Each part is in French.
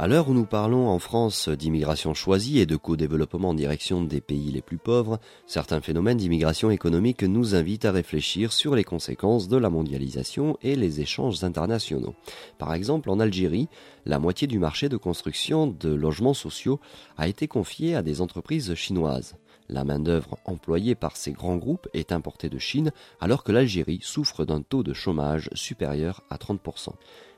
À l'heure où nous parlons en France d'immigration choisie et de co-développement en direction des pays les plus pauvres, certains phénomènes d'immigration économique nous invitent à réfléchir sur les conséquences de la mondialisation et les échanges internationaux. Par exemple, en Algérie, la moitié du marché de construction de logements sociaux a été confiée à des entreprises chinoises. La main-d'œuvre employée par ces grands groupes est importée de Chine, alors que l'Algérie souffre d'un taux de chômage supérieur à 30%.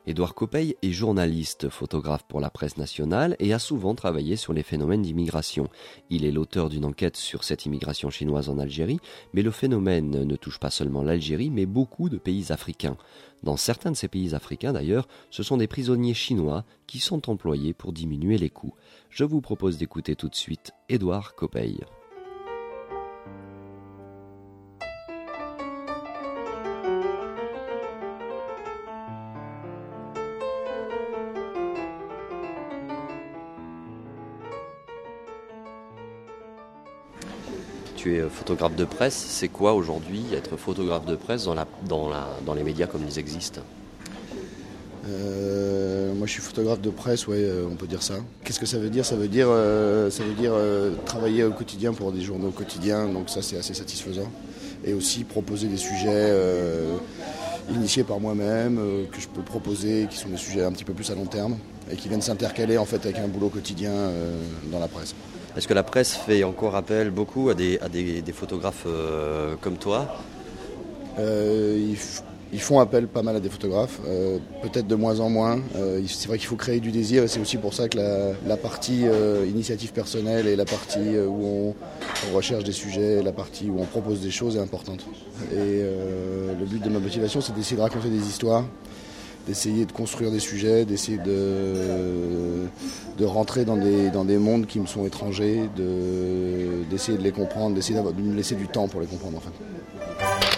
Édouard Copeil est journaliste, photographe pour la presse nationale et a souvent travaillé sur les phénomènes d'immigration. Il est l'auteur d'une enquête sur cette immigration chinoise en Algérie, mais le phénomène ne touche pas seulement l'Algérie, mais beaucoup de pays africains. Dans certains de ces pays africains d'ailleurs, ce sont des prisonniers chinois qui sont employés pour diminuer les coûts. Je vous propose d'écouter tout de suite Édouard Copeil. Tu es photographe de presse. C'est quoi aujourd'hui être photographe de presse dans, les médias comme ils existent? Euh, moi, je suis photographe de presse, euh, on peut dire ça. Qu'est-ce que ça veut dire? Ça veut dire, euh, ça veut dire travailler au quotidien pour des journaux quotidiens, donc ça, c'est assez satisfaisant. Et aussi proposer des sujets initiés par moi-même, que je peux proposer, qui sont des sujets un petit peu plus à long terme et qui viennent s'intercaler en fait avec un boulot quotidien dans la presse. Est-ce que la presse fait encore appel beaucoup à des, photographes euh, comme toi euh, ils, font appel pas mal à des photographes, euh, peut-être de moins en moins. c'est vrai qu'il faut créer du désir et c'est aussi pour ça que la, partie initiative personnelle et la partie où on, recherche des sujets, la partie où on propose des choses est importante. Et le but de ma motivation, c'est d'essayer de raconter des histoires d'essayer de construire des sujets, d'essayer de, rentrer dans des, mondes qui me sont étrangers, d'essayer de, les comprendre, d'essayer de me laisser du temps pour les comprendre en.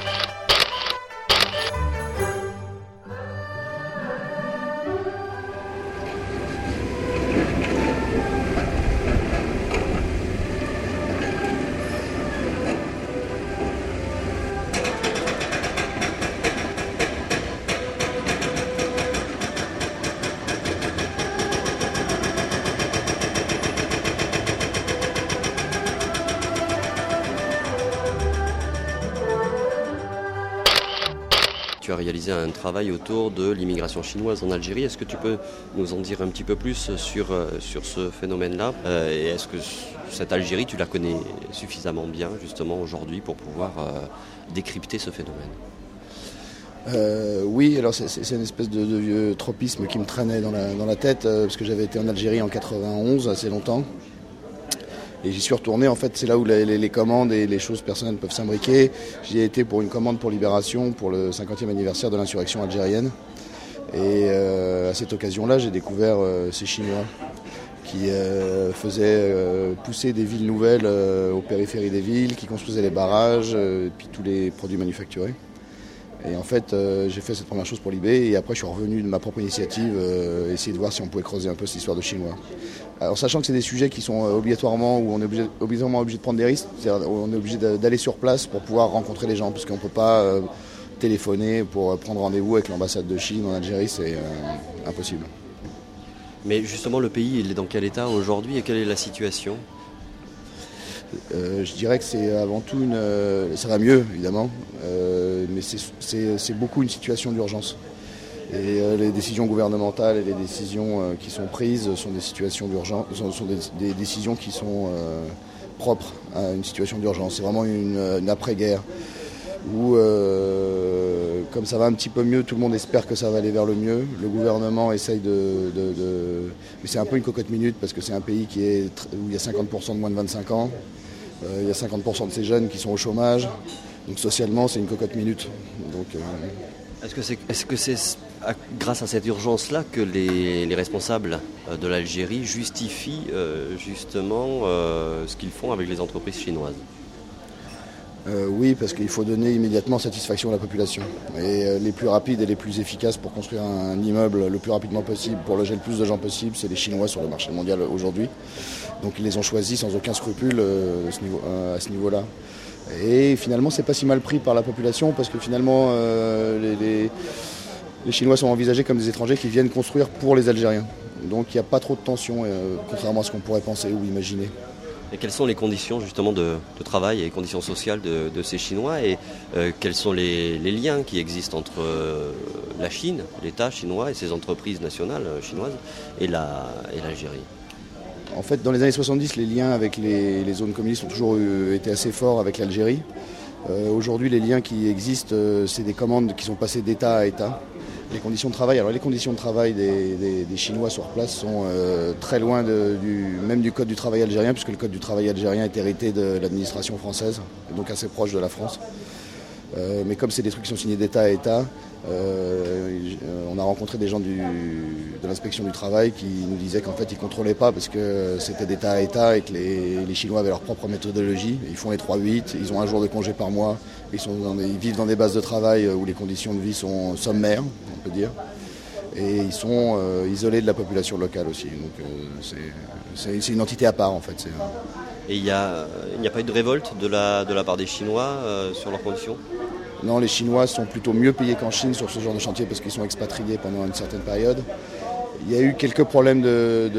Réalisé un travail autour de l'immigration chinoise en Algérie. Est-ce que tu peux nous en dire un petit peu plus sur, euh, sur ce phénomène-là euh, Et est-ce que cette Algérie, tu la connais suffisamment bien justement aujourd'hui pour pouvoir euh, décrypter ce phénomène? Oui, alors c'est une espèce de, vieux tropisme qui me traînait dans la, dans la tête, parce que j'avais été en Algérie en 91, assez longtemps. Et j'y suis retourné, en fait, c'est là où les, commandes et les choses personnelles peuvent s'imbriquer. J'y ai été pour une commande pour Libération, pour le 50e anniversaire de l'insurrection algérienne. Et euh, à cette occasion-là, j'ai découvert euh, ces Chinois qui euh, faisaient pousser des villes nouvelles aux périphéries des villes, qui construisaient les barrages, et puis tous les produits manufacturés. Et en fait, j'ai fait cette première chose pour Libé et après je suis revenu de ma propre initiative essayer de voir si on pouvait creuser un peu cette histoire de Chinois. Alors sachant que c'est des sujets qui sont euh, obligatoirement où on est obligatoirement obligé de prendre des risques, on est obligé d'aller sur place pour pouvoir rencontrer les gens, parce qu'on ne peut pas euh, téléphoner pour euh, prendre rendez-vous avec l'ambassade de Chine en Algérie, c'est impossible. Mais justement, le pays, il est dans quel état aujourd'hui et quelle est la situation? Je dirais que c'est avant tout une. ça va mieux, évidemment, mais c'est beaucoup une situation d'urgence. Et euh, les décisions gouvernementales et les décisions euh, qui sont prises sont des situations d'urgence, sont, des, décisions qui sont euh, propres à une situation d'urgence. C'est vraiment une, après-guerre où, comme ça va un petit peu mieux, tout le monde espère que ça va aller vers le mieux. Le gouvernement essaye de. Mais c'est un peu une cocotte minute parce que c'est un pays où il y a 50% de moins de 25 ans. Il y a 50% de ces jeunes qui sont au chômage. Donc socialement, c'est une cocotte minute. Donc, est-ce que c'est est -ce c'est grâce à cette urgence-là que les, responsables euh, de l'Algérie justifient euh, justement euh, ce qu'ils font avec les entreprises chinoises? Oui, parce qu'il faut donner immédiatement satisfaction à la population. Et les plus rapides et les plus efficaces pour construire un, immeuble le plus rapidement possible, pour loger le plus de gens possible, c'est les Chinois sur le marché mondial aujourd'hui. Donc ils les ont choisis sans aucun scrupule à ce niveau-là. Et finalement, c'est pas si mal pris par la population parce que finalement, les les Chinois sont envisagés comme des étrangers qui viennent construire pour les Algériens. Donc il n'y a pas trop de tension, contrairement à ce qu'on pourrait penser ou imaginer. Et quelles sont les conditions justement de, travail et les conditions sociales de, ces Chinois et euh, quels sont les, liens qui existent entre euh, la Chine, l'État chinois et ses entreprises nationales euh, chinoises et l'Algérie? En fait, dans les années 70, les liens avec les, zones communistes ont toujours été assez forts avec l'Algérie. Aujourd'hui, les liens qui existent, c'est des commandes qui sont passées d'État à État. Les conditions de travail, des, Chinois sur place sont euh, très loin même du code du travail algérien, puisque le code du travail algérien est hérité de l'administration française, donc assez proche de la France. Euh, mais comme c'est des trucs qui sont signés d'État à État, on a rencontré des gens de l'inspection du travail qui nous disaient qu'en fait ils ne contrôlaient pas parce que c'était d'État à État et que les, Chinois avaient leur propre méthodologie. Ils font les 3-8, ils ont un jour de congé par mois, ils, vivent dans des bases de travail où les conditions de vie sont sommaires, on peut dire. Et ils sont euh, isolés de la population locale aussi. C'est une entité à part en fait. Et il n'y a, pas eu de révolte de la part des Chinois sur leurs conditions? Non, les Chinois sont plutôt mieux payés qu'en Chine sur ce genre de chantier parce qu'ils sont expatriés pendant une certaine période. Il y a eu quelques problèmes de,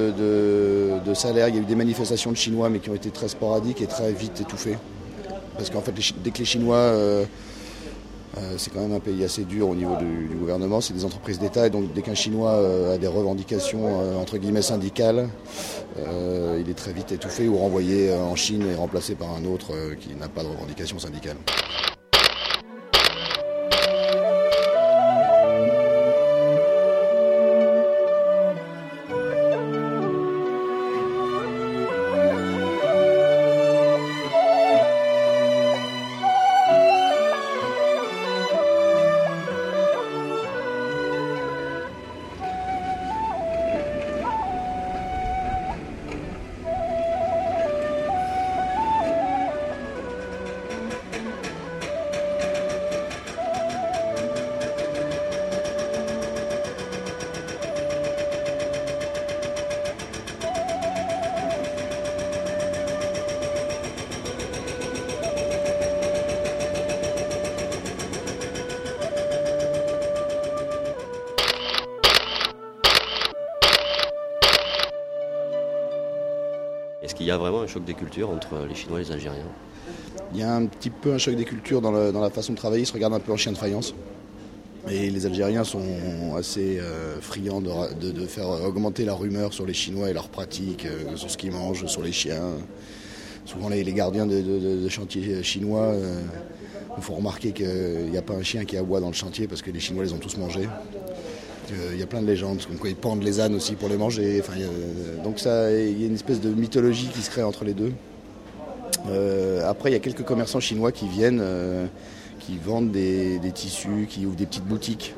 salaire, il y a eu des manifestations de Chinois mais qui ont été très sporadiques et très vite étouffées. Parce qu'en fait, dès que les Chinois, euh, euh, c'est quand même un pays assez dur au niveau du, gouvernement, c'est des entreprises d'État et donc dès qu'un Chinois euh, a des revendications entre guillemets syndicales, il est très vite étouffé ou renvoyé en Chine et remplacé par un autre qui n'a pas de revendications syndicales. A vraiment un choc des cultures entre les Chinois et les Algériens Il y a un petit peu un choc des cultures dans, la façon de travailler. Ils se regardent un peu en chien de faïence. Et les Algériens sont assez euh, friands de, faire augmenter la rumeur sur les Chinois et leurs pratiques, euh, sur ce qu'ils mangent, sur les chiens. Souvent, les, gardiens de, chantiers chinois euh, nous font remarquer qu'il n'y a pas un chien qui aboie dans le chantier parce que les Chinois les ont tous mangés. Il y a plein de légendes, comme quoi ils pendent les ânes aussi pour les manger. Enfin, donc ça, il y a une espèce de mythologie qui se crée entre les deux. Euh, après, il y a quelques commerçants chinois qui viennent, euh, qui vendent des, tissus, qui ouvrent des petites boutiques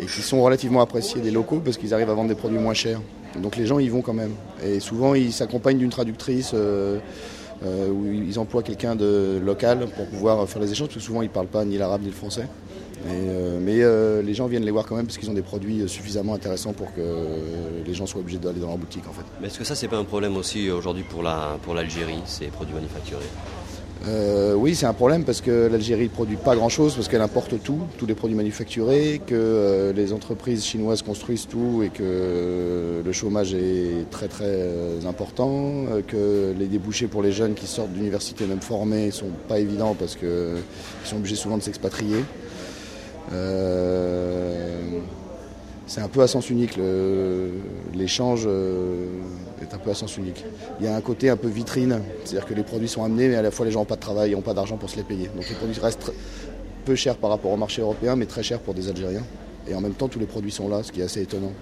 et qui sont relativement appréciés des locaux parce qu'ils arrivent à vendre des produits moins chers. Donc les gens y vont quand même. Et souvent, ils s'accompagnent d'une traductrice. Euh, où ils emploient quelqu'un de local pour pouvoir faire les échanges, parce que souvent ils ne parlent pas ni l'arabe ni le français. Euh, mais euh, les gens viennent les voir quand même parce qu'ils ont des produits suffisamment intéressants pour que les gens soient obligés d'aller dans leur boutique en fait. Mais est-ce que ça c'est pas un problème aussi aujourd'hui pour la pour l'Algérie, ces produits manufacturés? Euh, oui, c'est un problème parce que l'Algérie ne produit pas grand-chose, parce qu'elle importe tout, tous les produits manufacturés, que les entreprises chinoises construisent tout et que le chômage est très très important, que les débouchés pour les jeunes qui sortent d'université même formés ne sont pas évidents parce qu'ils sont obligés souvent de s'expatrier. Euh, c'est un peu à sens unique. L'échange euh, est un peu à sens unique. Il y a un côté un peu vitrine, c'est-à-dire que les produits sont amenés, mais à la fois les gens n'ont pas de travail, n'ont pas d'argent pour se les payer. Donc les produits restent peu chers par rapport au marché européen, mais très chers pour des Algériens. Et en même temps, tous les produits sont là, ce qui est assez étonnant.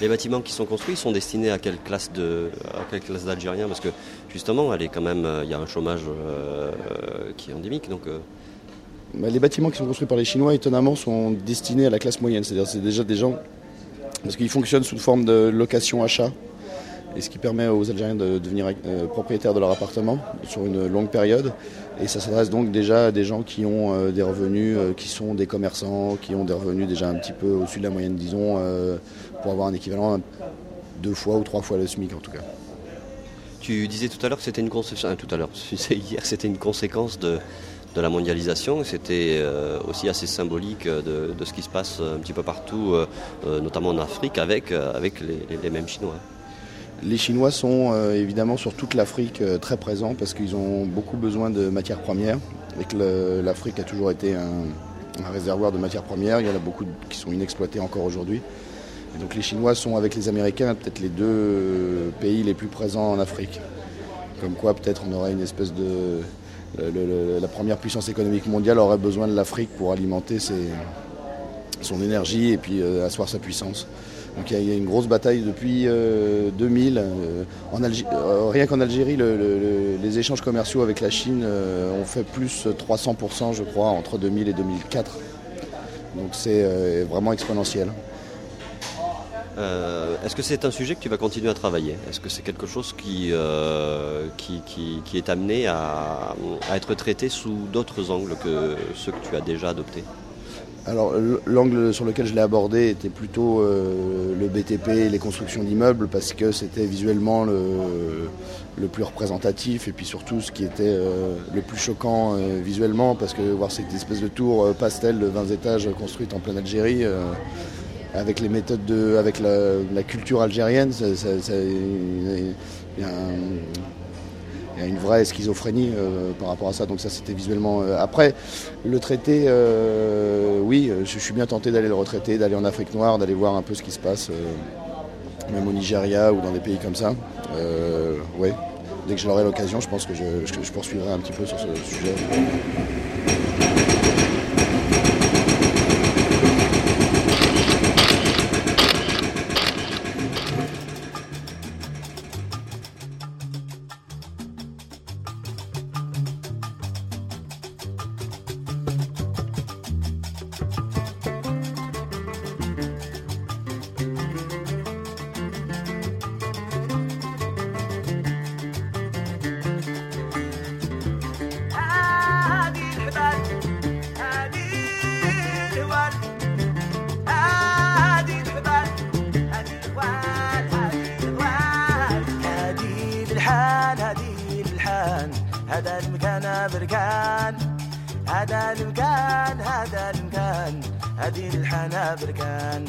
Les bâtiments qui sont construits sont destinés à quelle classe d'Algériens? Parce que justement, elle est quand même, il y a un chômage euh, qui est endémique, donc. Les bâtiments qui sont construits par les Chinois, étonnamment, sont destinés à la classe moyenne. C'est-à-dire c'est déjà des gens, parce qu'ils fonctionnent sous forme de location-achat, et ce qui permet aux Algériens de devenir euh, propriétaires de leur appartement sur une longue période. Et ça s'adresse donc déjà à des gens qui ont euh, des revenus, euh, qui sont des commerçants, qui ont des revenus déjà un petit peu au-dessus de la moyenne, disons, pour avoir un équivalent deux fois ou trois fois le SMIC en tout cas. Tu disais tout à l'heure que c'était une conséquence, tout à l'heure, hier, c'était une conséquence de, de la mondialisation. C'était aussi assez symbolique de, ce qui se passe un petit peu partout, notamment en Afrique, avec, avec les, mêmes Chinois. Les Chinois sont évidemment sur toute l'Afrique très présents parce qu'ils ont beaucoup besoin de matières premières et que l'Afrique a toujours été un, réservoir de matières premières. Il y en a beaucoup qui sont inexploitées encore aujourd'hui donc les Chinois sont avec les Américains peut-être les deux pays les plus présents en Afrique. Comme quoi peut-être on aurait une espèce de... la première puissance économique mondiale aurait besoin de l'Afrique pour alimenter son énergie et puis euh, asseoir sa puissance. Donc il y, a une grosse bataille depuis 2000. Euh, euh, rien qu'en Algérie, les échanges commerciaux avec la Chine ont fait plus 300%, je crois, entre 2000 et 2004. Donc c'est vraiment exponentiel. Euh, est-ce que c'est un sujet que tu vas continuer à travailler? Est-ce que c'est quelque chose qui, euh, qui, est amené à, être traité sous d'autres angles que ceux que tu as déjà adoptés? Alors l'angle sur lequel je l'ai abordé était plutôt euh, le BTP et les constructions d'immeubles parce que c'était visuellement le, plus représentatif et puis surtout ce qui était le plus choquant visuellement parce que voir cette espèce de tour pastel de 20 étages construite en pleine Algérie avec les méthodes de, avec la, culture algérienne, il y, a une vraie schizophrénie euh, par rapport à ça. Donc ça, c'était visuellement. Euh, après, le traité, euh, oui, je, suis bien tenté d'aller le retraiter, d'aller en Afrique noire, d'aller voir un peu ce qui se passe, même au Nigeria ou dans des pays comme ça. ouais. Dès que j'aurai l'occasion, je pense que je, je poursuivrai un petit peu sur ce sujet. هذا المكان بركان هذا المكان هذا المكان هذه الحنا بركان.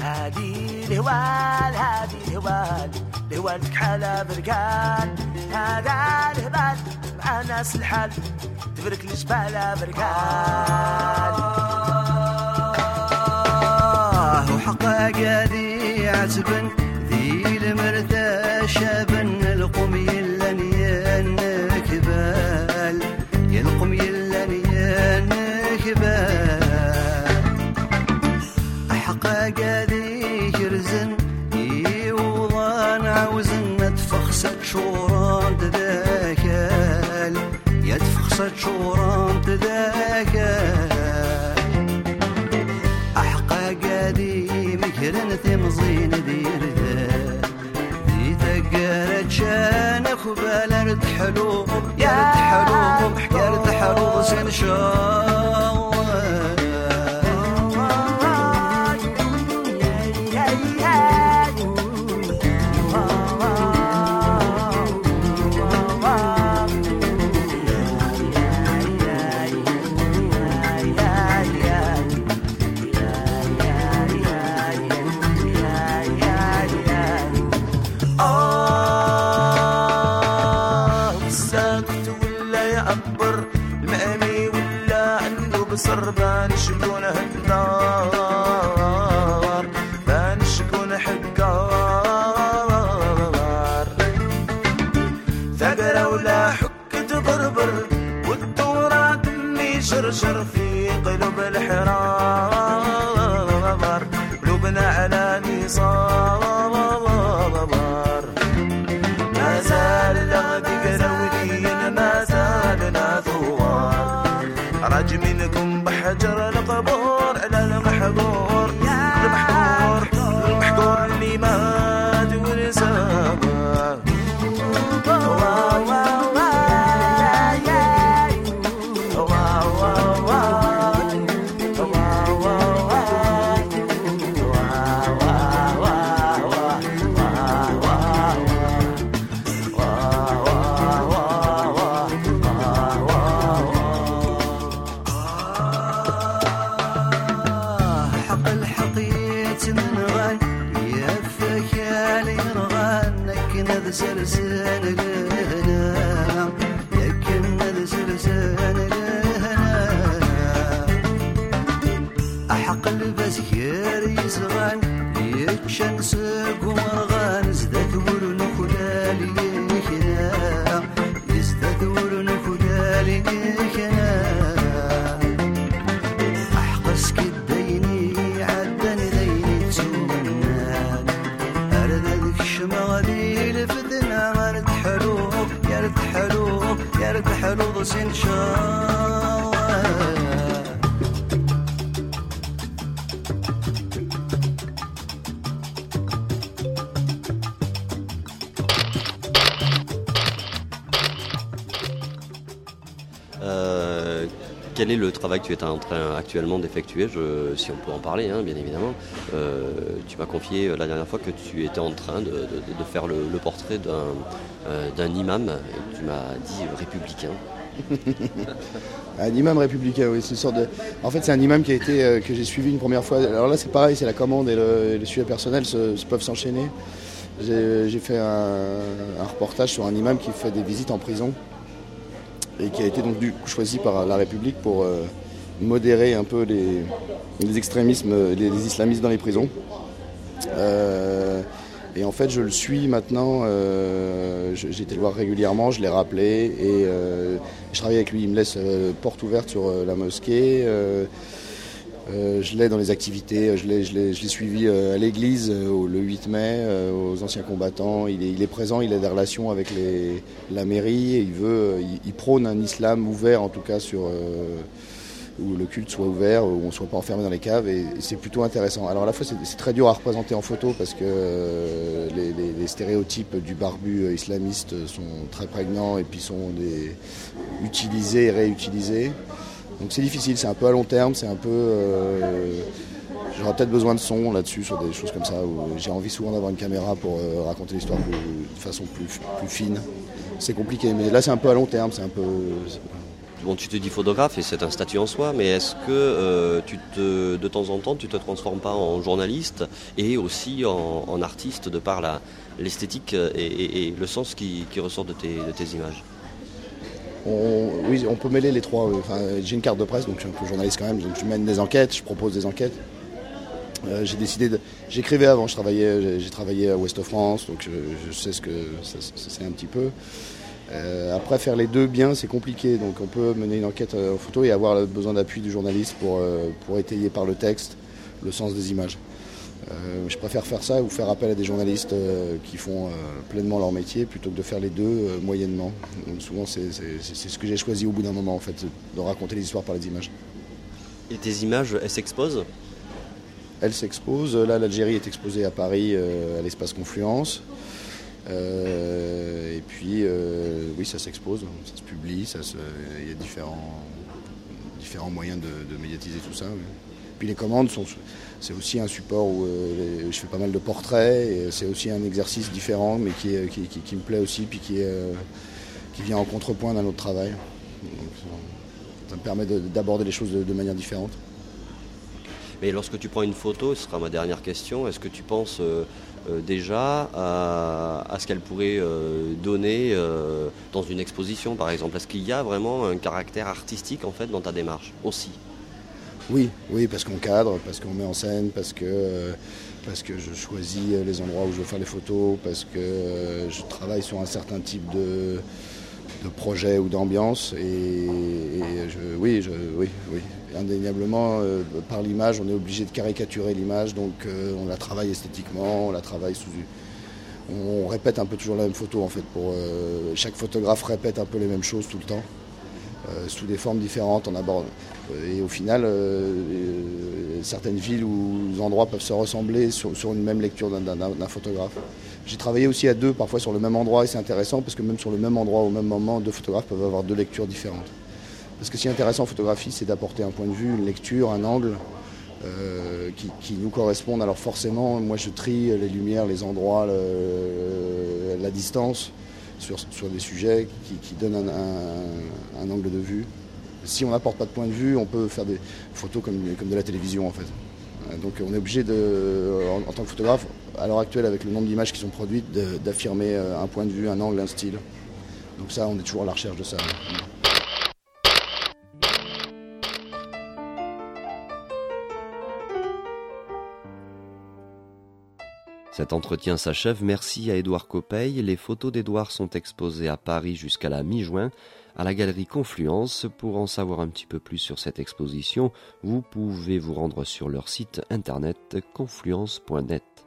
هذه الهوال هذه الهوال الهوال تكحلها بركان. هذا الهبال مع ناس الحال تبرك الجبال بركان. آه، وحق قديعة بن ذي المرثى شابن القمي شوران تذاكا أحقا قادي مكرن ثمزين دير. ذي تقارت شان أخبال ارتحلو يرتحلو يرتحلو سنشاو shadow, shadow, feel. Quel est le travail que tu es en train actuellement d'effectuer Si on peut en parler, hein, bien évidemment. Euh, tu m'as confié euh, la dernière fois que tu étais en train de, faire le, portrait euh, d'un imam, et tu m'as dit républicain. un imam républicain, oui, c'est une sorte de. En fait, c'est un imam qui a été que j'ai suivi une première fois. Alors là, c'est pareil, c'est la commande et le, sujet personnel peuvent s'enchaîner. J'ai fait un, reportage sur un imam qui fait des visites en prison et qui a été donc choisi par la République pour euh, modérer un peu les, extrémismes, les, islamistes dans les prisons. Euh, et en fait, je le suis maintenant. Euh, j'ai été le voir régulièrement, je l'ai rappelé et je travaille avec lui. Il me laisse porte ouverte sur la mosquée. Euh, je l'ai dans les activités, je l'ai suivi euh, à l'église euh, le 8 mai, aux anciens combattants. Il est, présent, il a des relations avec la mairie, il, veut, il, prône un islam ouvert en tout cas sur où le culte soit ouvert, où on ne soit pas enfermé dans les caves, et, c'est plutôt intéressant. Alors à la fois c'est très dur à représenter en photo parce que les, stéréotypes du barbu islamiste sont très prégnants et puis sont utilisés et réutilisés. Donc c'est difficile, c'est un peu à long terme, c'est un peu. Euh, j'aurais peut-être besoin de son là-dessus, sur des choses comme ça, où j'ai envie souvent d'avoir une caméra pour euh, raconter l'histoire de façon plus, fine. C'est compliqué, mais là c'est un peu à long terme, c'est un peu. Bon, tu te dis photographe et c'est un statut en soi, mais est-ce que euh, tu te, de temps en temps tu te transformes pas en journaliste et aussi en, artiste de par l'esthétique et, le sens qui, ressort de tes images? On, oui, on peut mêler les trois. j'ai une carte de presse, donc je suis un peu journaliste quand même. Donc je mène des enquêtes, je propose des enquêtes. Euh, j'ai décidé de. J'écrivais avant, je j'ai travaillé à Ouest France, donc je, sais ce que c'est un petit peu. Euh, après, faire les deux bien, c'est compliqué. Donc on peut mener une enquête euh, en photo et avoir besoin d'appui du journaliste pour, pour étayer par le texte le sens des images. Euh, je préfère faire ça ou faire appel à des journalistes euh, qui font euh, pleinement leur métier plutôt que de faire les deux moyennement. souvent, c'est ce que j'ai choisi au bout d'un moment, en fait, de raconter les histoires par les images. Et tes images, elles s'exposent? Elles s'exposent. Là, l'Algérie est exposée à Paris, à l'espace Confluence. Et puis, oui, ça s'expose, ça se publie, il y a différents, différents moyens de, médiatiser tout ça. Puis les commandes sont c'est aussi un support où euh, je fais pas mal de portraits et c'est aussi un exercice différent mais qui, qui, me plaît aussi puis qui, euh, qui vient en contrepoint d'un autre travail. ça me permet d'aborder les choses de, manière différente. Mais lorsque tu prends une photo, ce sera ma dernière question, est-ce que tu penses euh, déjà à, ce qu'elle pourrait donner dans une exposition par exemple? Est-ce qu'il y a vraiment un caractère artistique en fait dans ta démarche aussi? Oui, oui, parce qu'on cadre, parce qu'on met en scène, parce que, euh, parce que je choisis les endroits où je veux faire les photos, parce que euh, je travaille sur un certain type de, de projet ou d'ambiance. Et, oui, je, oui, oui, indéniablement, euh, par l'image, on est obligé de caricaturer l'image, donc on la travaille esthétiquement, on la travaille sous on répète un peu toujours la même photo en fait. Pour, chaque photographe répète un peu les mêmes choses tout le temps. Euh, sous des formes différentes. Euh, et au final, euh, certaines villes ou endroits peuvent se ressembler sur, une même lecture d'un photographe. J'ai travaillé aussi à deux, parfois sur le même endroit, et c'est intéressant parce que même sur le même endroit, au même moment, deux photographes peuvent avoir deux lectures différentes. Parce que ce qui est intéressant en photographie, c'est d'apporter un point de vue, une lecture, un angle qui, nous correspondent. Alors forcément, moi je trie les lumières, les endroits, la distance sur, des sujets qui, donnent un, angle de vue. Si on n'apporte pas de point de vue, on peut faire des photos comme, de la télévision en fait. Donc on est obligé en, tant que photographe, à l'heure actuelle, avec le nombre d'images qui sont produites, d'affirmer un point de vue, un angle, un style. Donc ça, on est toujours à la recherche de ça. Cet entretien s'achève. Merci à Édouard Copeil. Les photos d'Édouard sont exposées à Paris jusqu'à la mi-juin à la galerie Confluence. Pour en savoir un petit peu plus sur cette exposition, vous pouvez vous rendre sur leur site internet confluence.net.